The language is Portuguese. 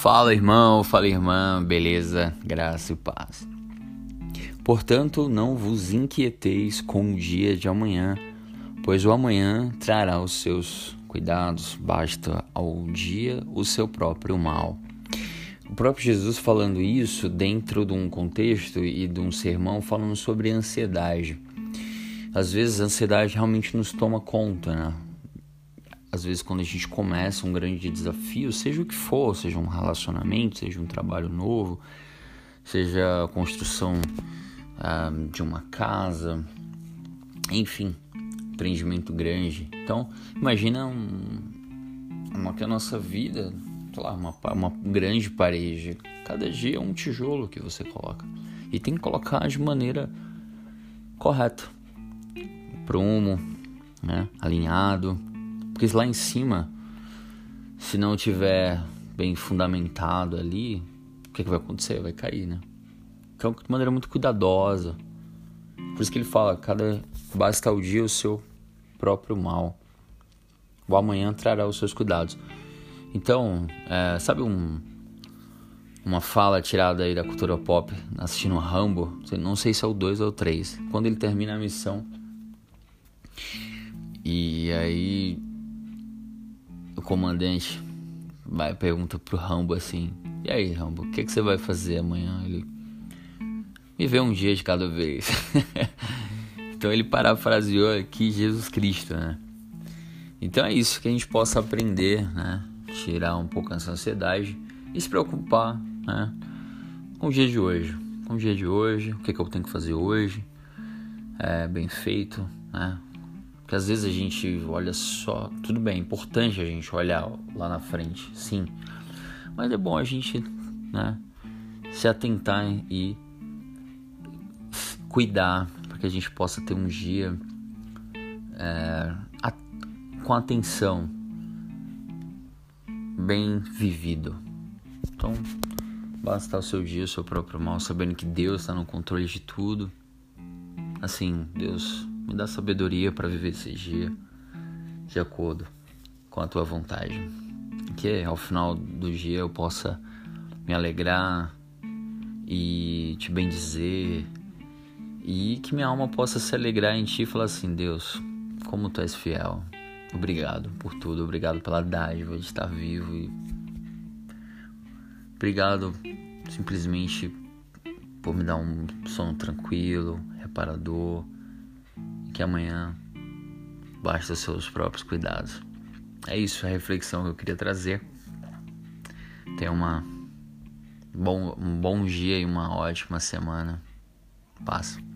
Fala irmão, fala irmã, beleza, graça e paz. Portanto, não vos inquieteis com o dia de amanhã, pois o amanhã trará os seus cuidados, basta ao dia o seu próprio mal. O próprio Jesus falando isso dentro de um contexto e de um sermão falando sobre ansiedade. Às vezes a ansiedade realmente nos toma conta, né? Às vezes quando a gente começa um grande desafio, seja o que for, seja um relacionamento, seja um trabalho novo, seja a construção ah, de uma casa, enfim, empreendimento grande. Então, imagina um, uma que a nossa vida, sei lá, uma, uma grande parede. Cada dia é um tijolo que você coloca. E tem que colocar de maneira correta. Prumo, né? alinhado porque lá em cima, se não tiver bem fundamentado ali, o que, é que vai acontecer? Vai cair, né? Então, de maneira muito cuidadosa. Por isso que ele fala: cada basta o dia o seu próprio mal. O amanhã trará os seus cuidados. Então, é, sabe um, uma fala tirada aí da cultura pop, assistindo Rambo? Não sei se é o 2 ou o 3. Quando ele termina a missão. E aí o comandante vai pergunta pro Rambo assim: E aí, Rambo, o que, que você vai fazer amanhã? Ele viver um dia de cada vez. então ele parafraseou aqui Jesus Cristo, né? Então é isso que a gente possa aprender, né? Tirar um pouco essa ansiedade e se preocupar, né? Com o dia de hoje. Com o dia de hoje, o que, que eu tenho que fazer hoje. É bem feito, né? Porque às vezes a gente olha só, tudo bem, é importante a gente olhar lá na frente, sim. Mas é bom a gente, né, se atentar e cuidar para que a gente possa ter um dia é, a, com atenção, bem vivido. Então, basta o seu dia, o seu próprio mal, sabendo que Deus está no controle de tudo. Assim, Deus me dá sabedoria para viver esse dia de acordo com a tua vontade. Que ao final do dia eu possa me alegrar e te bendizer e que minha alma possa se alegrar em ti e falar assim: Deus, como tu és fiel. Obrigado por tudo, obrigado pela dádiva de estar vivo e obrigado simplesmente por me dar um sono tranquilo, reparador que amanhã basta os seus próprios cuidados. É isso, a reflexão que eu queria trazer. Tenha uma bom, um bom dia e uma ótima semana. Passa.